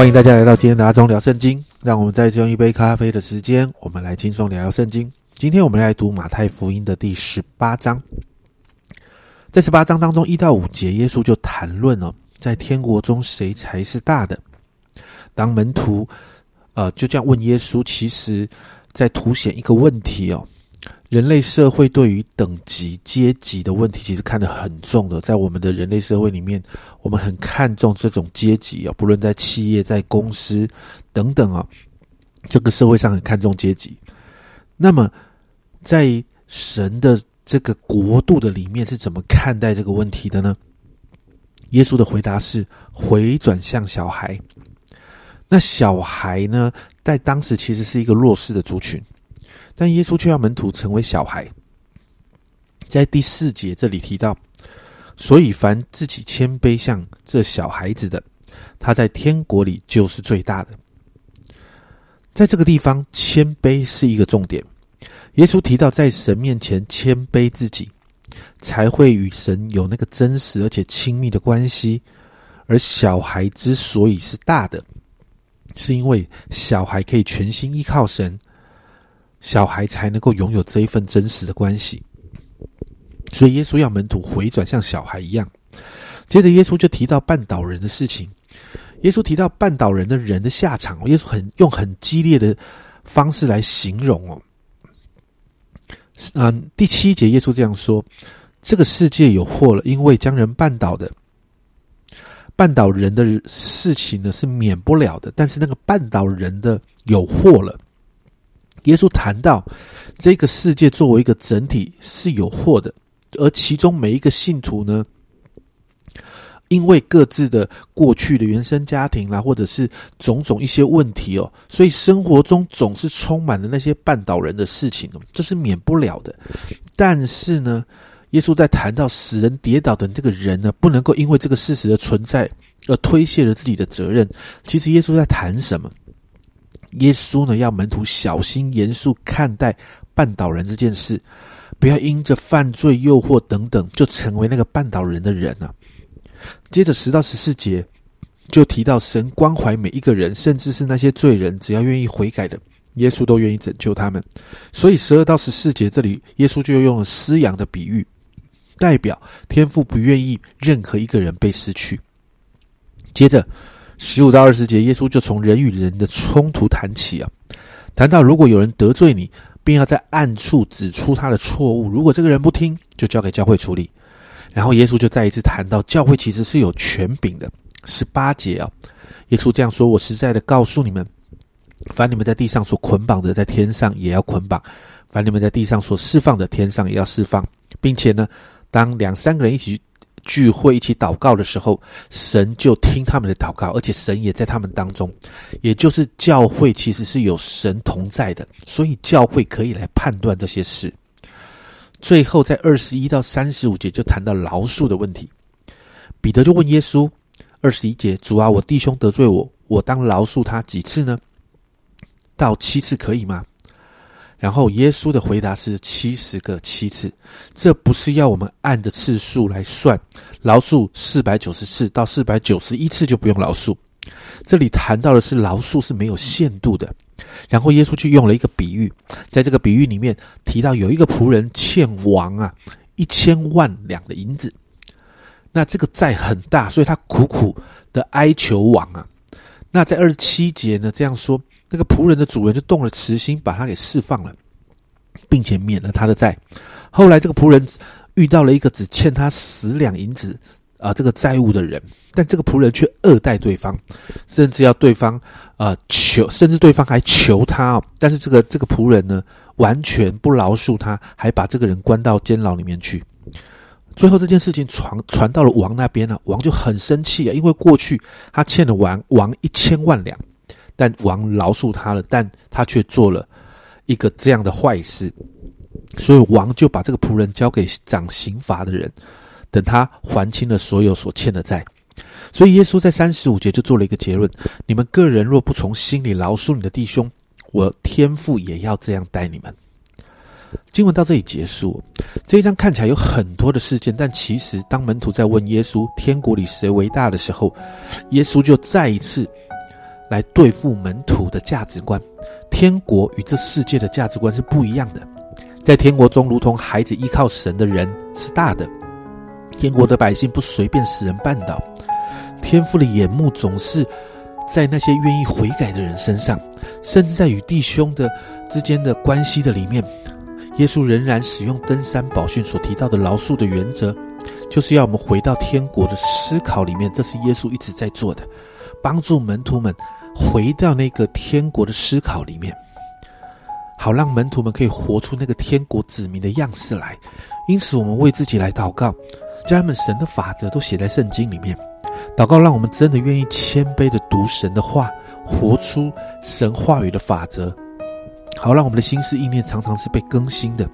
欢迎大家来到今天的阿忠聊圣经。让我们再用一杯咖啡的时间，我们来轻松聊聊圣经。今天我们来读马太福音的第十八章。在十八章当中，一到五节，耶稣就谈论哦，在天国中谁才是大的。当门徒呃就这样问耶稣，其实在凸显一个问题哦。人类社会对于等级阶级的问题，其实看得很重的。在我们的人类社会里面，我们很看重这种阶级啊，不论在企业、在公司等等啊，这个社会上很看重阶级。那么，在神的这个国度的里面，是怎么看待这个问题的呢？耶稣的回答是回转向小孩。那小孩呢，在当时其实是一个弱势的族群。但耶稣却要门徒成为小孩，在第四节这里提到，所以凡自己谦卑像这小孩子的，他在天国里就是最大的。在这个地方，谦卑是一个重点。耶稣提到，在神面前谦卑自己，才会与神有那个真实而且亲密的关系。而小孩之所以是大的，是因为小孩可以全心依靠神。小孩才能够拥有这一份真实的关系，所以耶稣要门徒回转像小孩一样。接着，耶稣就提到绊倒人的事情。耶稣提到绊倒人的人的下场，耶稣很用很激烈的方式来形容哦。嗯，第七节耶稣这样说：“这个世界有祸了，因为将人绊倒的，绊倒人的事情呢是免不了的，但是那个绊倒人的有祸了。”耶稣谈到，这个世界作为一个整体是有祸的，而其中每一个信徒呢，因为各自的过去的原生家庭啦，或者是种种一些问题哦，所以生活中总是充满了那些绊倒人的事情哦，这是免不了的。但是呢，耶稣在谈到使人跌倒的这个人呢，不能够因为这个事实的存在而推卸了自己的责任。其实耶稣在谈什么？耶稣呢，要门徒小心严肃看待绊倒人这件事，不要因着犯罪诱惑等等，就成为那个绊倒人的人啊。接着十到十四节就提到神关怀每一个人，甚至是那些罪人，只要愿意悔改的，耶稣都愿意拯救他们。所以十二到十四节这里，耶稣就用了施养的比喻，代表天父不愿意任何一个人被失去。接着。十五到二十节，耶稣就从人与人的冲突谈起啊，谈到如果有人得罪你，便要在暗处指出他的错误。如果这个人不听，就交给教会处理。然后耶稣就再一次谈到教会其实是有权柄的。十八节啊，耶稣这样说：“我实在的告诉你们，凡你们在地上所捆绑的，在天上也要捆绑；凡你们在地上所释放的，天上也要释放。并且呢，当两三个人一起。”聚会一起祷告的时候，神就听他们的祷告，而且神也在他们当中。也就是教会其实是有神同在的，所以教会可以来判断这些事。最后在二十一到三十五节就谈到饶恕的问题。彼得就问耶稣：二十一节，主啊，我弟兄得罪我，我当饶恕他几次呢？到七次可以吗？然后耶稣的回答是七十个七次，这不是要我们按着次数来算，饶恕四百九十次到四百九十一次就不用饶恕。这里谈到的是饶恕是没有限度的。然后耶稣就用了一个比喻，在这个比喻里面提到有一个仆人欠王啊一千万两的银子，那这个债很大，所以他苦苦的哀求王啊。那在二十七节呢这样说。那个仆人的主人就动了慈心，把他给释放了，并且免了他的债。后来，这个仆人遇到了一个只欠他十两银子啊这个债务的人，但这个仆人却恶待对方，甚至要对方啊求，甚至对方还求他。但是这个这个仆人呢，完全不饶恕他，还把这个人关到监牢里面去。最后，这件事情传传到了王那边呢，王就很生气啊，因为过去他欠了王王一千万两。但王饶恕他了，但他却做了一个这样的坏事，所以王就把这个仆人交给掌刑罚的人，等他还清了所有所欠的债。所以耶稣在三十五节就做了一个结论：你们个人若不从心里饶恕你的弟兄，我天父也要这样待你们。经文到这里结束。这一章看起来有很多的事件，但其实当门徒在问耶稣天国里谁为大的时候，耶稣就再一次。来对付门徒的价值观。天国与这世界的价值观是不一样的。在天国中，如同孩子依靠神的人是大的。天国的百姓不随便使人绊倒。天父的眼目总是在那些愿意悔改的人身上，甚至在与弟兄的之间的关系的里面，耶稣仍然使用登山宝训所提到的饶恕的原则，就是要我们回到天国的思考里面。这是耶稣一直在做的，帮助门徒们回到那个天国的思考里面。好让门徒们可以活出那个天国子民的样式来，因此我们为自己来祷告，家人们，神的法则都写在圣经里面。祷告让我们真的愿意谦卑的读神的话，活出神话语的法则，好让我们的心思意念常常是被更新的，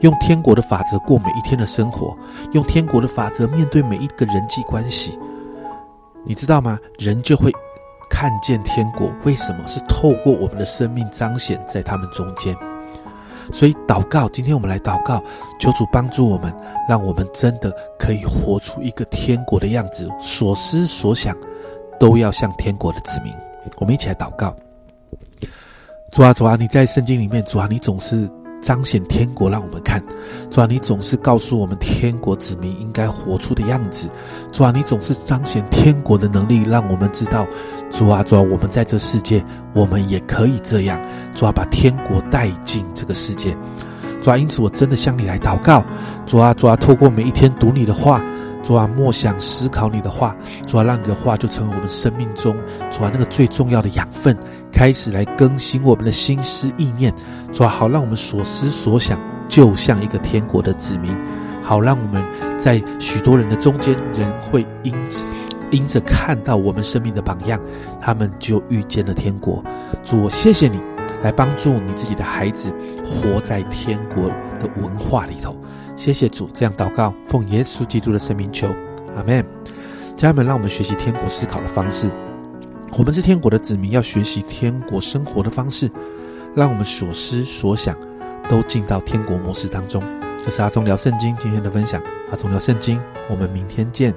用天国的法则过每一天的生活，用天国的法则面对每一个人际关系。你知道吗？人就会。看见天国，为什么是透过我们的生命彰显在他们中间？所以祷告，今天我们来祷告，求主帮助我们，让我们真的可以活出一个天国的样子，所思所想都要像天国的子民。我们一起来祷告：主啊，主啊，你在圣经里面，主啊，你总是。彰显天国，让我们看，主啊，你总是告诉我们天国子民应该活出的样子。主啊，你总是彰显天国的能力，让我们知道，主啊，主啊，我们在这世界，我们也可以这样。主啊，把天国带进这个世界。主啊，因此我真的向你来祷告。主啊，主啊，透过每一天读你的话。主啊，默想思考你的话，主啊，让你的话就成为我们生命中主啊那个最重要的养分，开始来更新我们的心思意念，主啊，好让我们所思所想就像一个天国的子民，好让我们在许多人的中间，人会因此因着看到我们生命的榜样，他们就遇见了天国。主，我谢谢你来帮助你自己的孩子活在天国的文化里头。谢谢主，这样祷告，奉耶稣基督的圣名求，阿门。家人们，让我们学习天国思考的方式。我们是天国的子民，要学习天国生活的方式，让我们所思所想都进到天国模式当中。这是阿忠聊圣经今天的分享，阿忠聊圣经，我们明天见。